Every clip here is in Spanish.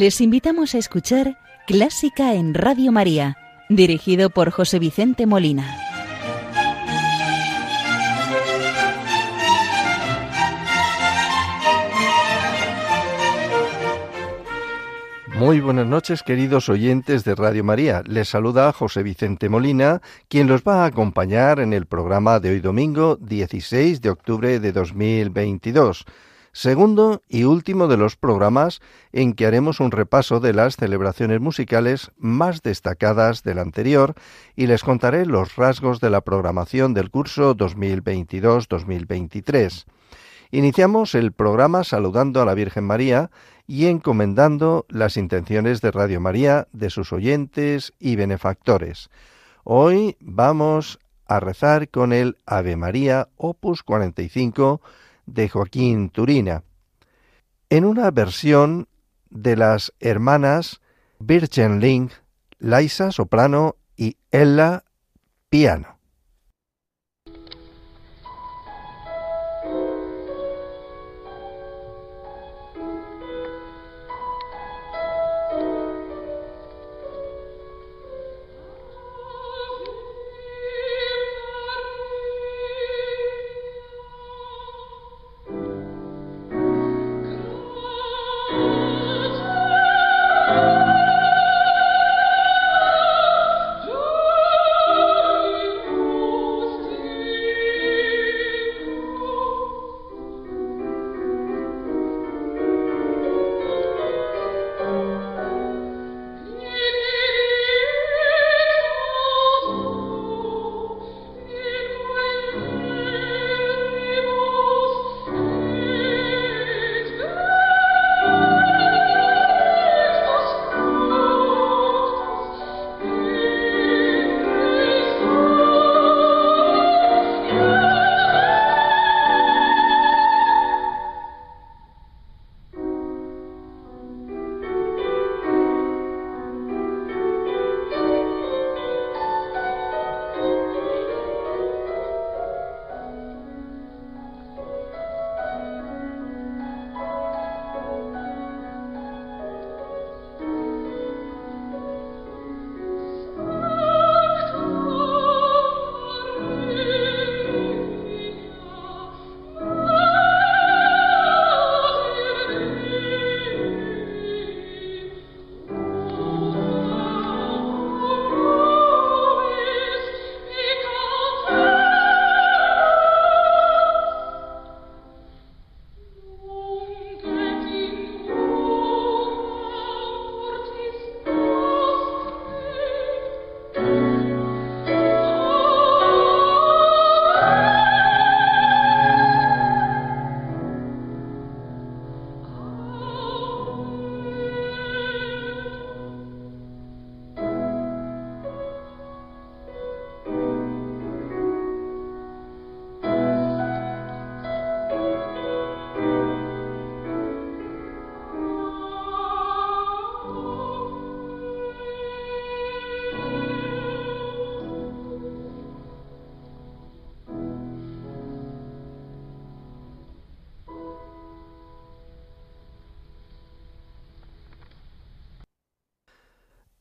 Les invitamos a escuchar Clásica en Radio María, dirigido por José Vicente Molina. Muy buenas noches, queridos oyentes de Radio María. Les saluda José Vicente Molina, quien los va a acompañar en el programa de hoy domingo 16 de octubre de 2022 segundo y último de los programas en que haremos un repaso de las celebraciones musicales más destacadas del anterior y les contaré los rasgos de la programación del curso 2022-2023. Iniciamos el programa saludando a la Virgen María y encomendando las intenciones de Radio María, de sus oyentes y benefactores. Hoy vamos a rezar con el Ave María Opus 45 de Joaquín Turina, en una versión de las hermanas Birchenling, Laisa soprano y Ella piano.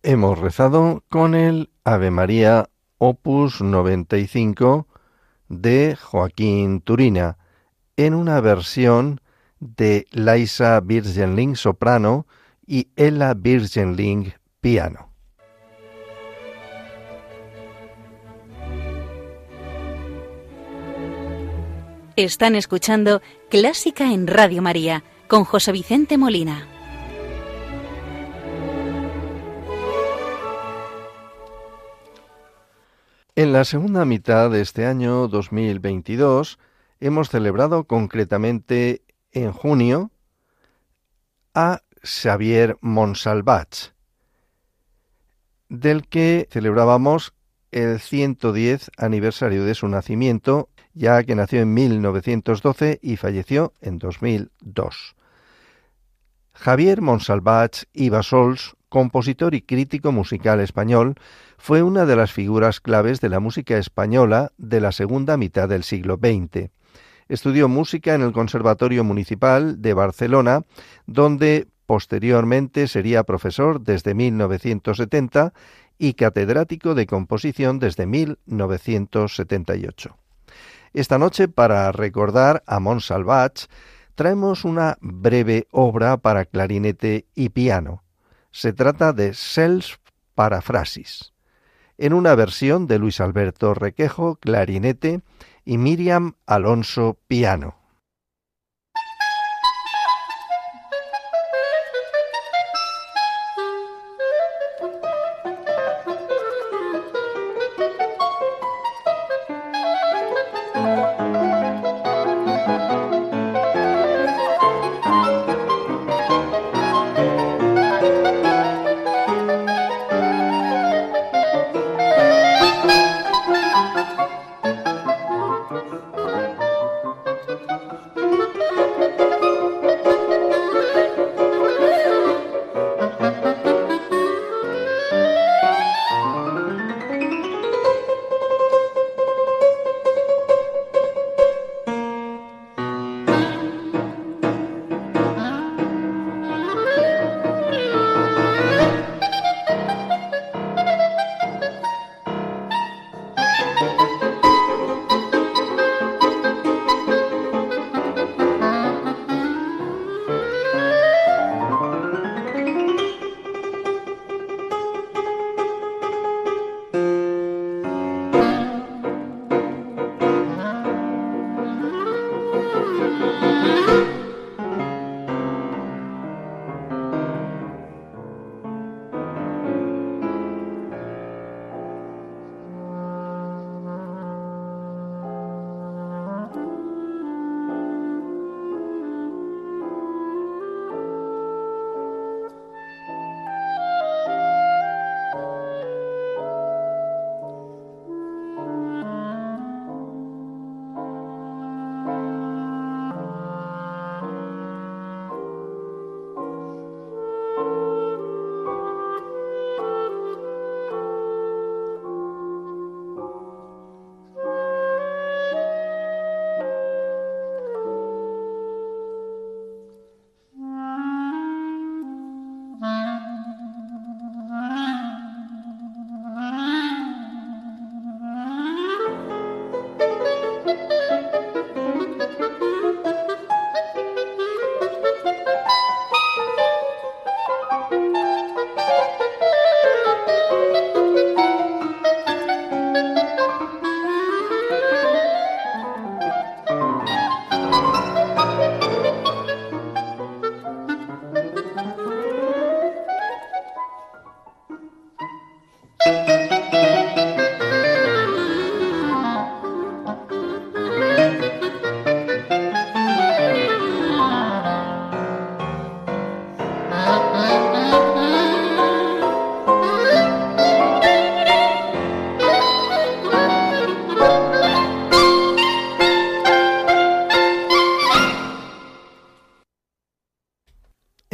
Hemos rezado con el Ave María Opus 95 de Joaquín Turina, en una versión de Laisa Virgenling soprano y Ella Virgenling piano. Están escuchando Clásica en Radio María con José Vicente Molina. En la segunda mitad de este año 2022 hemos celebrado concretamente en junio a Xavier Monsalvach, del que celebrábamos el 110 aniversario de su nacimiento, ya que nació en 1912 y falleció en 2002. Javier Monsalvach y Basols compositor y crítico musical español, fue una de las figuras claves de la música española de la segunda mitad del siglo XX. Estudió música en el Conservatorio Municipal de Barcelona, donde Posteriormente sería profesor desde 1970 y catedrático de composición desde 1978. Esta noche, para recordar a Montsalvat, traemos una breve obra para clarinete y piano. Se trata de Self Paraphrasis, en una versión de Luis Alberto Requejo, clarinete, y Miriam Alonso, piano.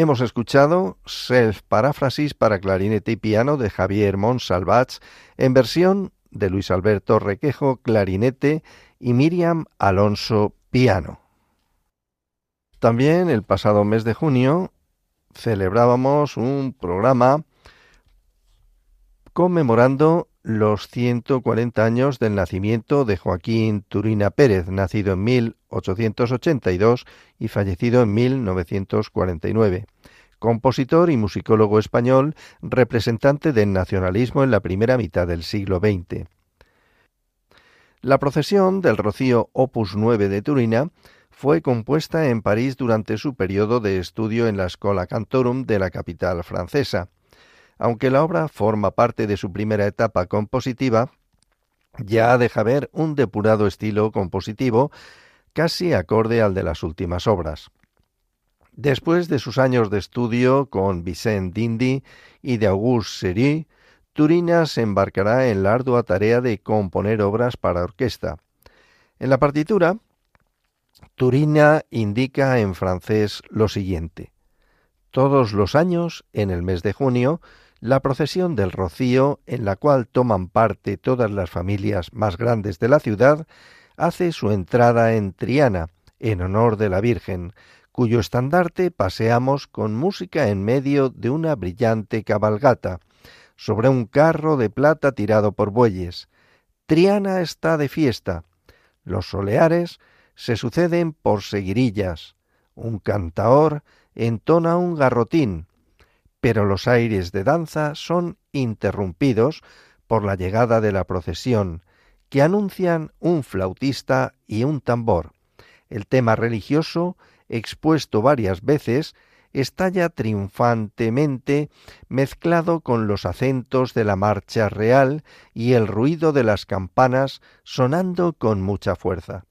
Hemos escuchado Self Paráfrasis para clarinete y piano de Javier Monsalvats en versión de Luis Alberto Requejo, clarinete y Miriam Alonso, piano. También el pasado mes de junio celebrábamos un programa conmemorando los 140 años del nacimiento de Joaquín Turina Pérez, nacido en 1882 y fallecido en 1949. Compositor y musicólogo español, representante del nacionalismo en la primera mitad del siglo XX. La procesión del Rocío Opus 9 de Turina fue compuesta en París durante su periodo de estudio en la Scola Cantorum de la capital francesa. Aunque la obra forma parte de su primera etapa compositiva, ya deja ver un depurado estilo compositivo casi acorde al de las últimas obras. Después de sus años de estudio con Vicente Dindi y de Auguste Seri, Turina se embarcará en la ardua tarea de componer obras para orquesta. En la partitura, Turina indica en francés lo siguiente. Todos los años, en el mes de junio, la procesión del Rocío, en la cual toman parte todas las familias más grandes de la ciudad, hace su entrada en Triana, en honor de la Virgen, cuyo estandarte paseamos con música en medio de una brillante cabalgata, sobre un carro de plata tirado por bueyes. Triana está de fiesta. Los soleares se suceden por seguirillas. Un cantaor entona un garrotín, pero los aires de danza son interrumpidos por la llegada de la procesión, que anuncian un flautista y un tambor. El tema religioso, expuesto varias veces, estalla triunfantemente mezclado con los acentos de la marcha real y el ruido de las campanas sonando con mucha fuerza.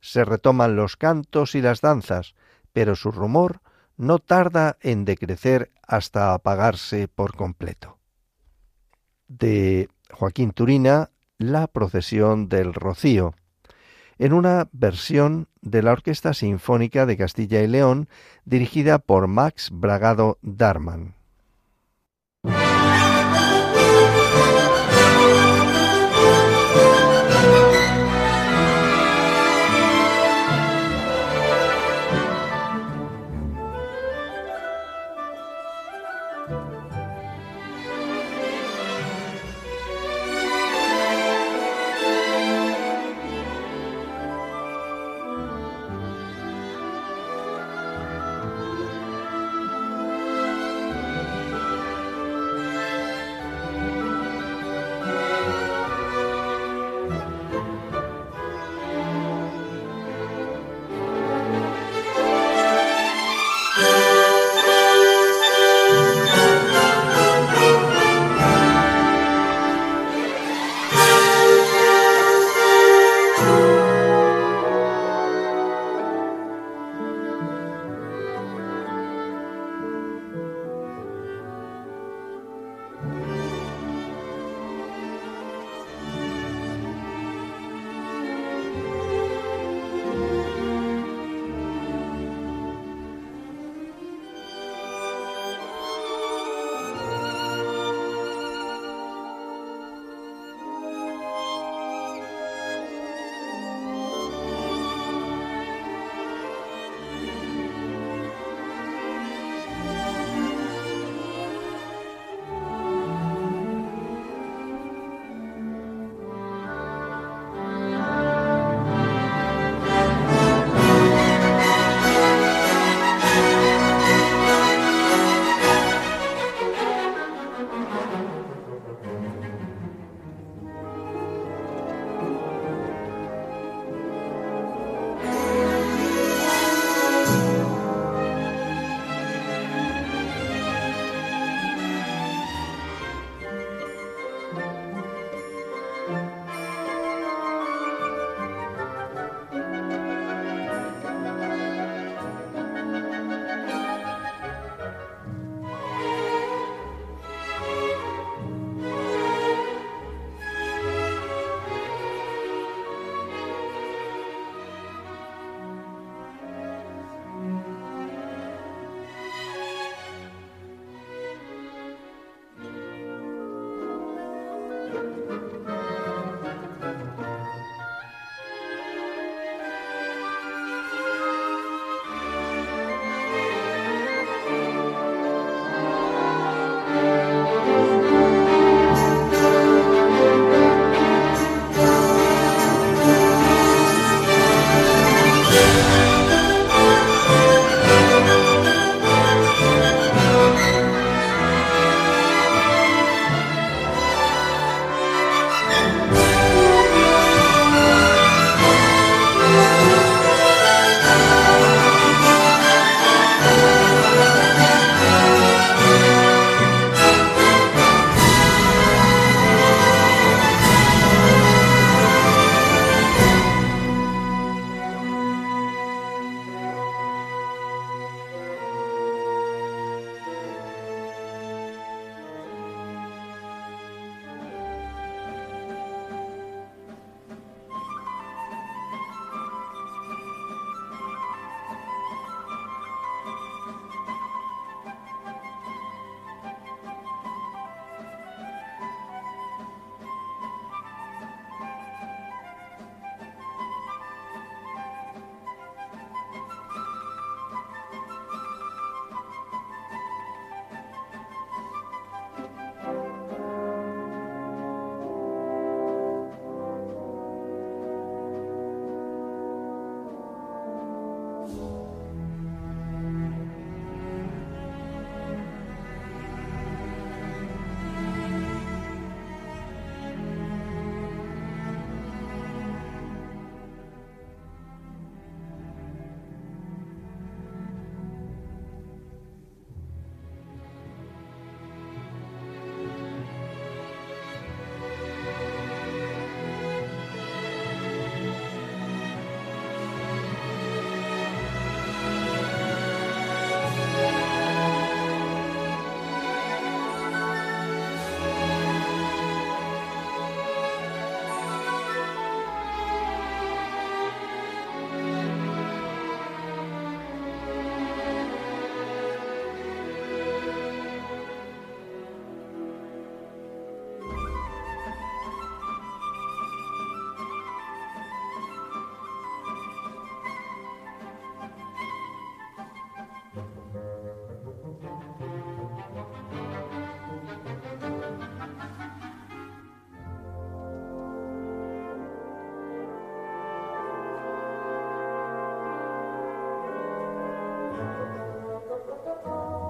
Se retoman los cantos y las danzas, pero su rumor no tarda en decrecer hasta apagarse por completo. De Joaquín Turina, La procesión del Rocío, en una versión de la Orquesta Sinfónica de Castilla y León dirigida por Max Bragado Darman. Oh,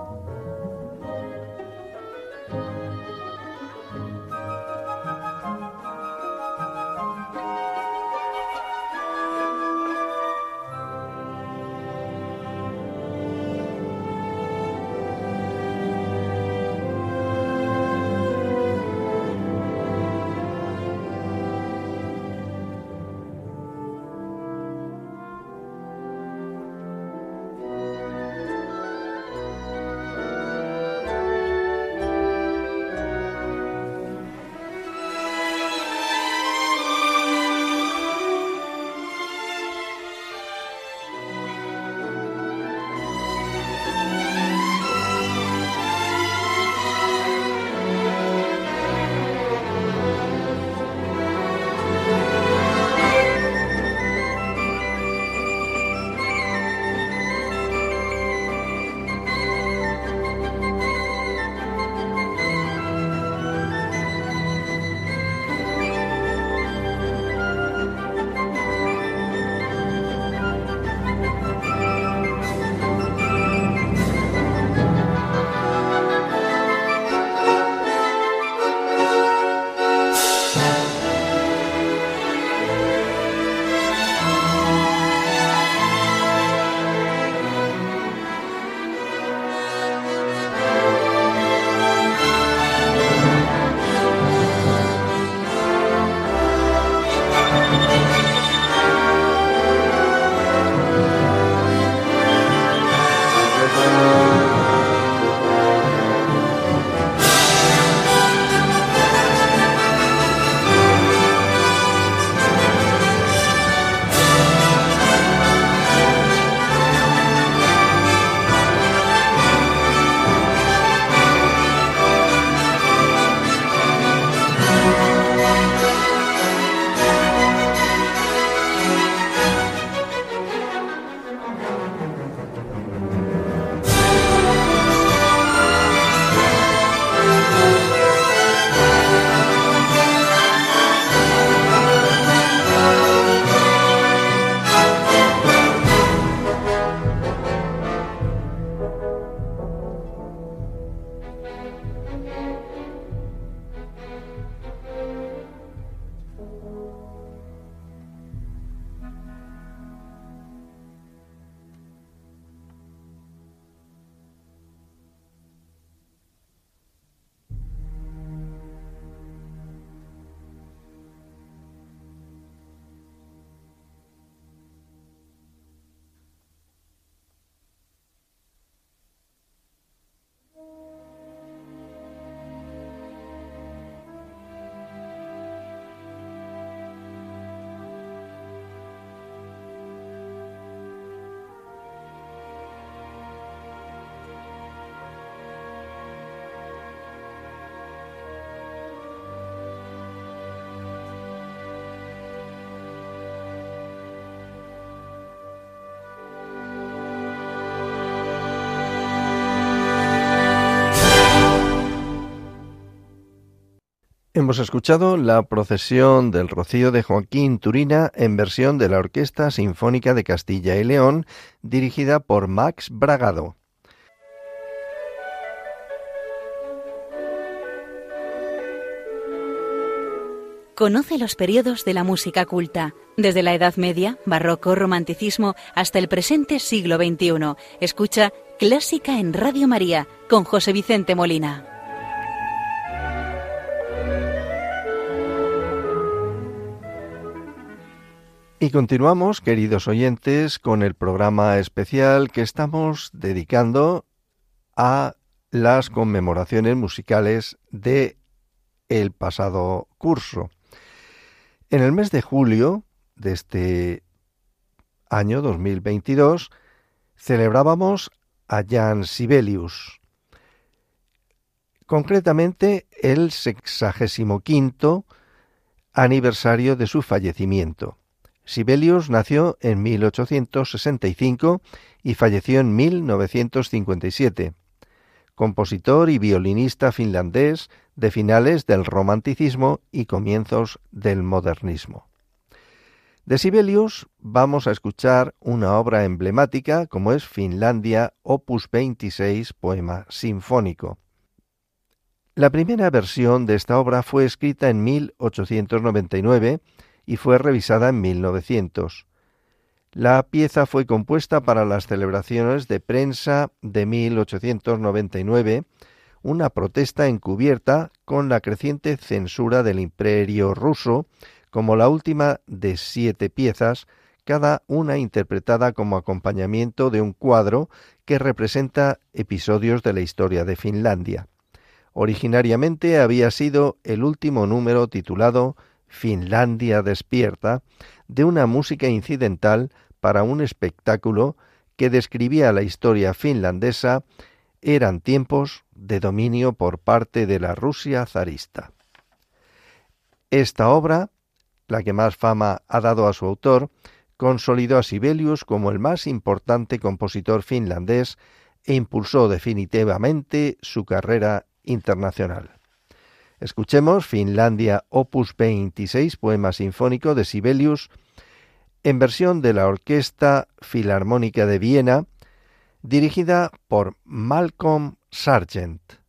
Hemos escuchado la procesión del Rocío de Joaquín Turina en versión de la Orquesta Sinfónica de Castilla y León, dirigida por Max Bragado. Conoce los periodos de la música culta, desde la Edad Media, Barroco, Romanticismo, hasta el presente siglo XXI. Escucha Clásica en Radio María con José Vicente Molina. Y continuamos, queridos oyentes, con el programa especial que estamos dedicando a las conmemoraciones musicales de el pasado curso. En el mes de julio de este año 2022 celebrábamos a Jan Sibelius, concretamente el sexagésimo quinto aniversario de su fallecimiento. Sibelius nació en 1865 y falleció en 1957. Compositor y violinista finlandés de finales del romanticismo y comienzos del modernismo. De Sibelius vamos a escuchar una obra emblemática como es Finlandia, opus 26, poema sinfónico. La primera versión de esta obra fue escrita en 1899 y fue revisada en 1900. La pieza fue compuesta para las celebraciones de prensa de 1899, una protesta encubierta con la creciente censura del imperio ruso como la última de siete piezas, cada una interpretada como acompañamiento de un cuadro que representa episodios de la historia de Finlandia. Originariamente había sido el último número titulado Finlandia despierta, de una música incidental para un espectáculo que describía la historia finlandesa, eran tiempos de dominio por parte de la Rusia zarista. Esta obra la que más fama ha dado a su autor, consolidó a Sibelius como el más importante compositor finlandés e impulsó definitivamente su carrera internacional. Escuchemos Finlandia Opus 26, poema sinfónico de Sibelius, en versión de la Orquesta Filarmónica de Viena, dirigida por Malcolm Sargent.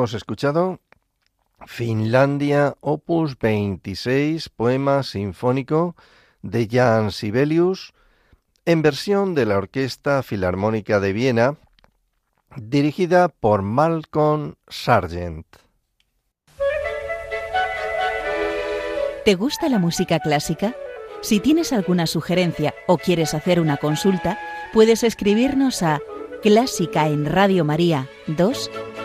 Hemos escuchado Finlandia, opus 26, poema sinfónico de Jan Sibelius, en versión de la Orquesta Filarmónica de Viena, dirigida por Malcolm Sargent. ¿Te gusta la música clásica? Si tienes alguna sugerencia o quieres hacer una consulta, puedes escribirnos a clásica en Radio María 2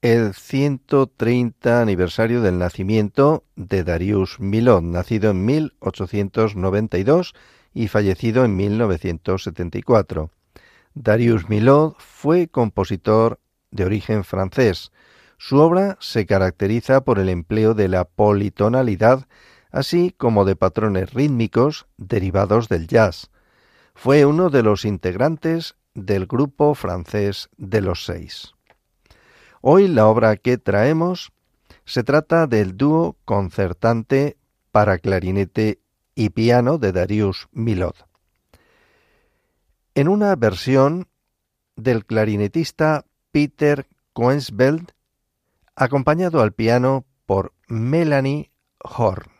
el 130 aniversario del nacimiento de Darius Milhaud, nacido en 1892 y fallecido en 1974. Darius Milhaud fue compositor de origen francés. Su obra se caracteriza por el empleo de la politonalidad, así como de patrones rítmicos derivados del jazz. Fue uno de los integrantes del grupo francés de los seis. Hoy la obra que traemos se trata del dúo concertante para clarinete y piano de Darius Milhaud. En una versión del clarinetista Peter Koensbeld, acompañado al piano por Melanie Horn.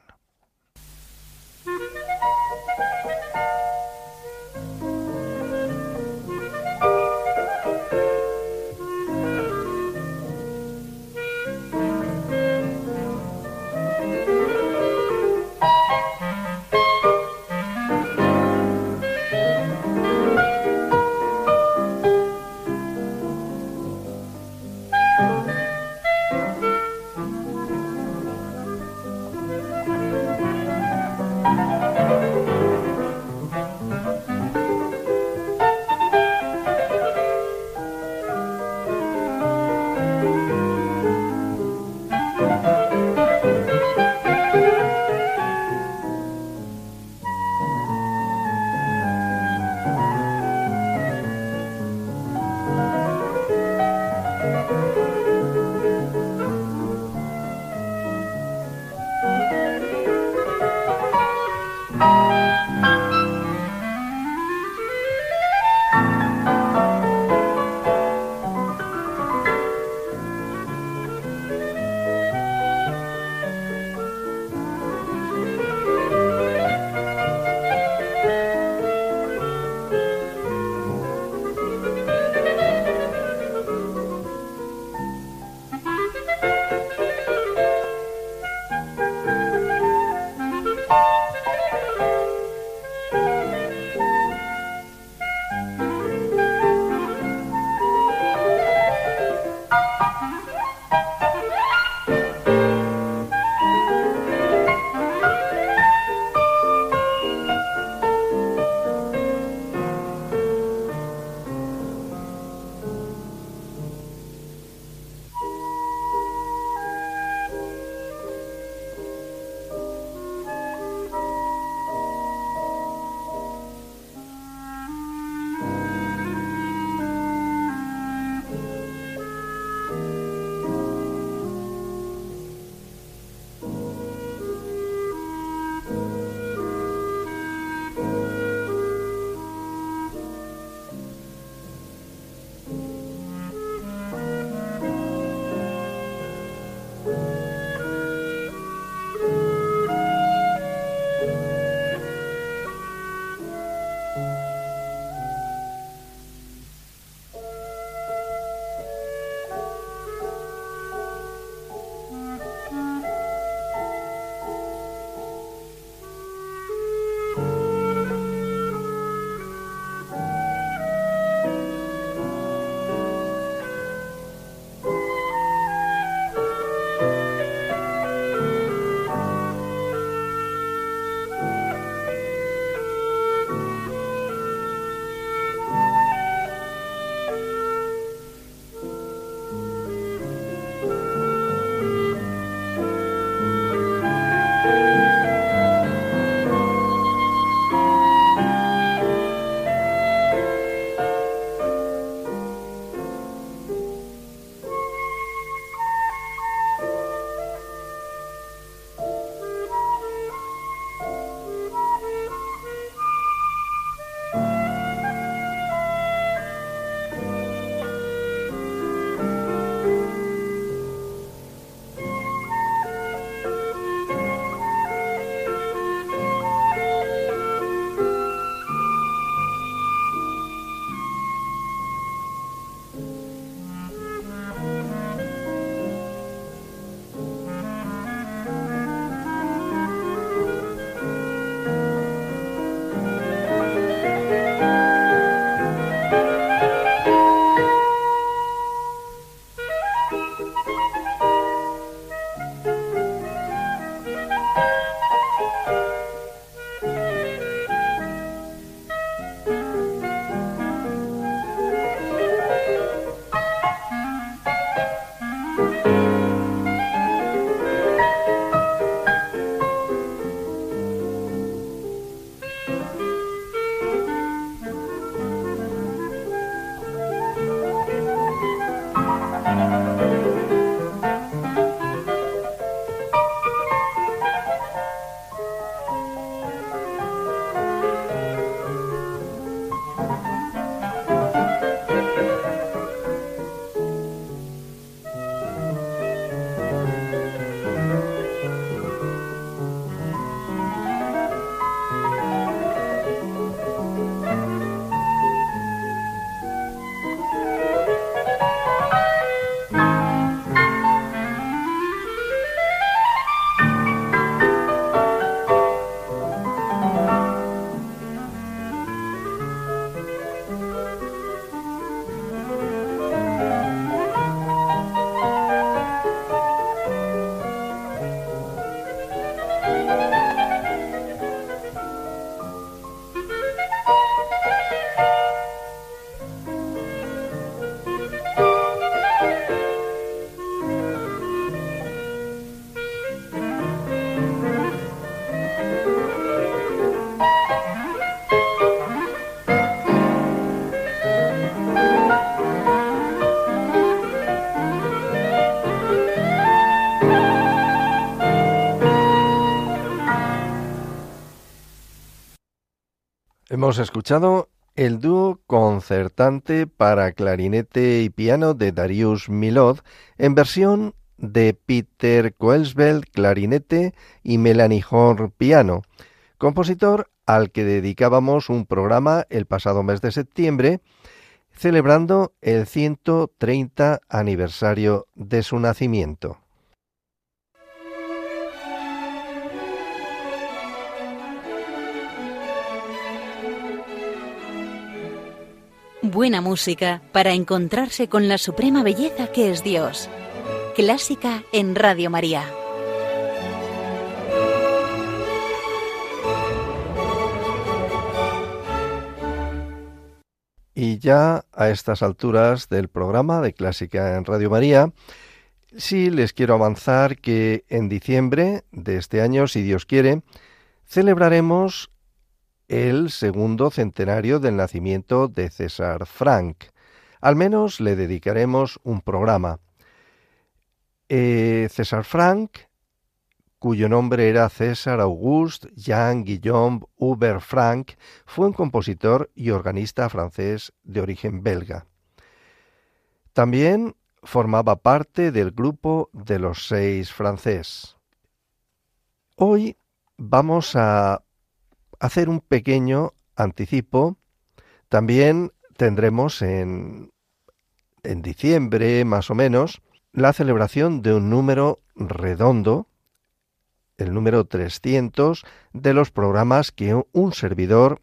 Hemos escuchado el dúo concertante para clarinete y piano de Darius Milod en versión de Peter Koelsbeld clarinete y Melanie Horn piano, compositor al que dedicábamos un programa el pasado mes de septiembre celebrando el 130 aniversario de su nacimiento. Buena música para encontrarse con la suprema belleza que es Dios. Clásica en Radio María. Y ya a estas alturas del programa de Clásica en Radio María, sí les quiero avanzar que en diciembre de este año, si Dios quiere, celebraremos el segundo centenario del nacimiento de César Frank. Al menos le dedicaremos un programa. Eh, César Frank, cuyo nombre era César Auguste Jean Guillaume Hubert Frank, fue un compositor y organista francés de origen belga. También formaba parte del grupo de los seis francés. Hoy vamos a hacer un pequeño anticipo. También tendremos en, en diciembre, más o menos, la celebración de un número redondo, el número 300, de los programas que un servidor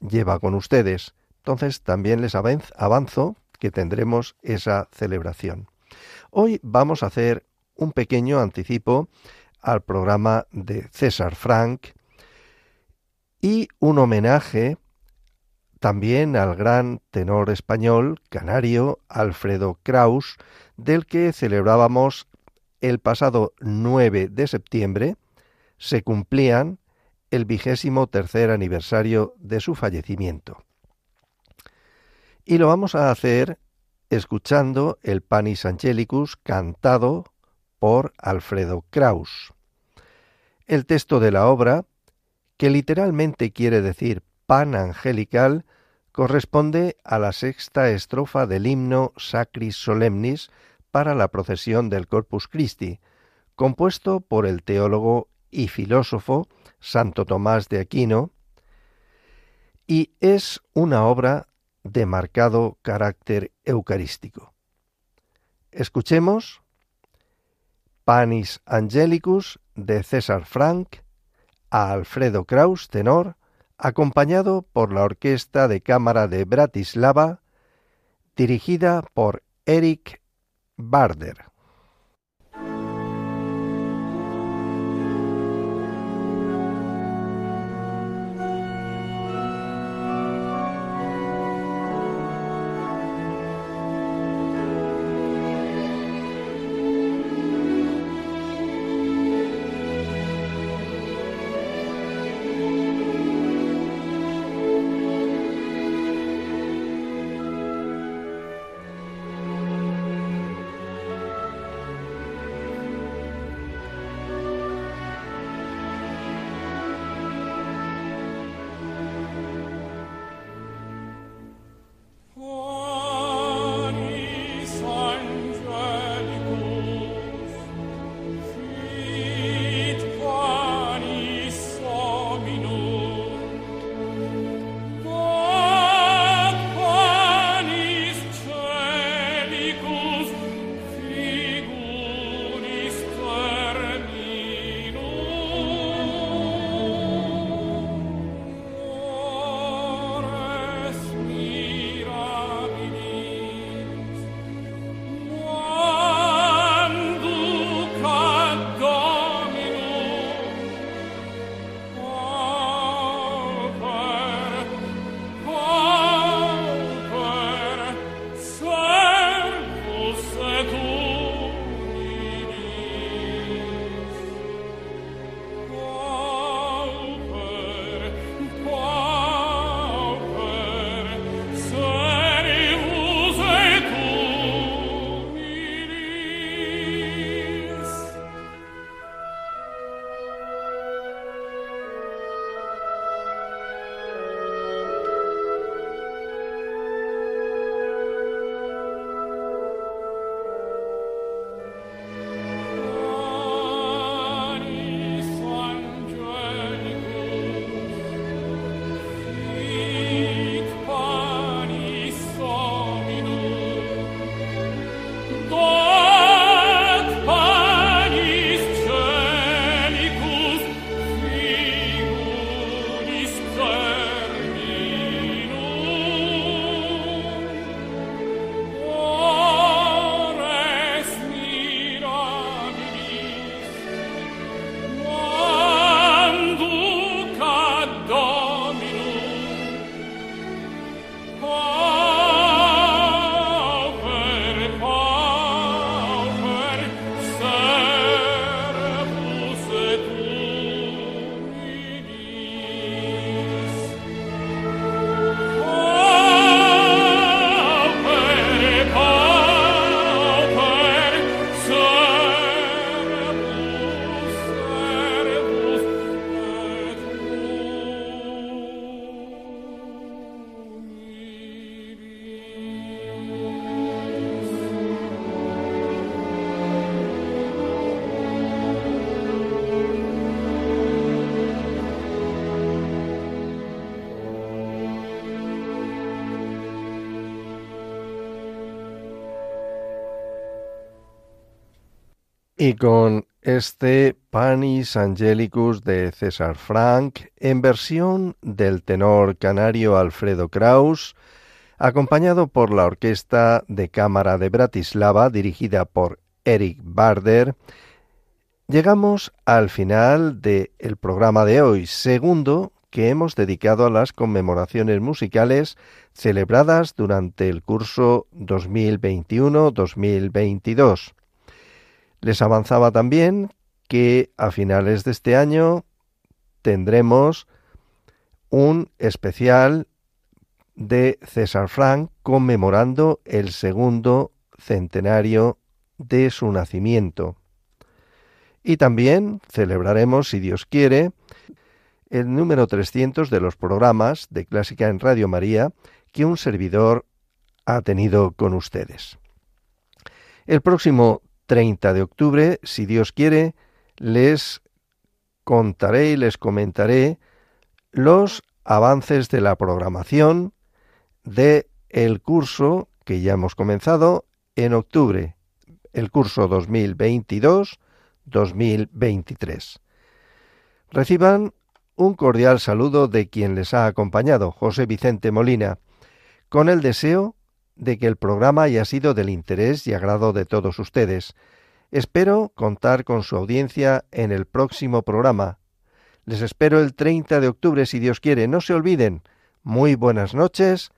lleva con ustedes. Entonces también les avanzo que tendremos esa celebración. Hoy vamos a hacer un pequeño anticipo al programa de César Frank, y un homenaje también al gran tenor español canario Alfredo Kraus, del que celebrábamos el pasado 9 de septiembre, se cumplían el vigésimo tercer aniversario de su fallecimiento. Y lo vamos a hacer escuchando el Panis Angelicus cantado por Alfredo Kraus. El texto de la obra que literalmente quiere decir pan angelical, corresponde a la sexta estrofa del himno Sacris Solemnis para la procesión del Corpus Christi, compuesto por el teólogo y filósofo Santo Tomás de Aquino, y es una obra de marcado carácter eucarístico. Escuchemos Panis Angelicus de César Frank, a Alfredo Kraus, tenor, acompañado por la Orquesta de Cámara de Bratislava, dirigida por Eric Barder. Y con este Panis Angelicus de César Frank, en versión del tenor canario Alfredo Kraus, acompañado por la Orquesta de Cámara de Bratislava, dirigida por Eric Barder, llegamos al final del programa de hoy, segundo que hemos dedicado a las conmemoraciones musicales celebradas durante el curso 2021-2022. Les avanzaba también que a finales de este año tendremos un especial de César Frank conmemorando el segundo centenario de su nacimiento. Y también celebraremos, si Dios quiere, el número 300 de los programas de Clásica en Radio María que un servidor ha tenido con ustedes. El próximo 30 de octubre, si Dios quiere, les contaré y les comentaré los avances de la programación de el curso que ya hemos comenzado en octubre, el curso 2022-2023. Reciban un cordial saludo de quien les ha acompañado, José Vicente Molina, con el deseo de que el programa haya sido del interés y agrado de todos ustedes. Espero contar con su audiencia en el próximo programa. Les espero el 30 de octubre si Dios quiere. No se olviden. Muy buenas noches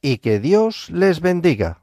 y que Dios les bendiga.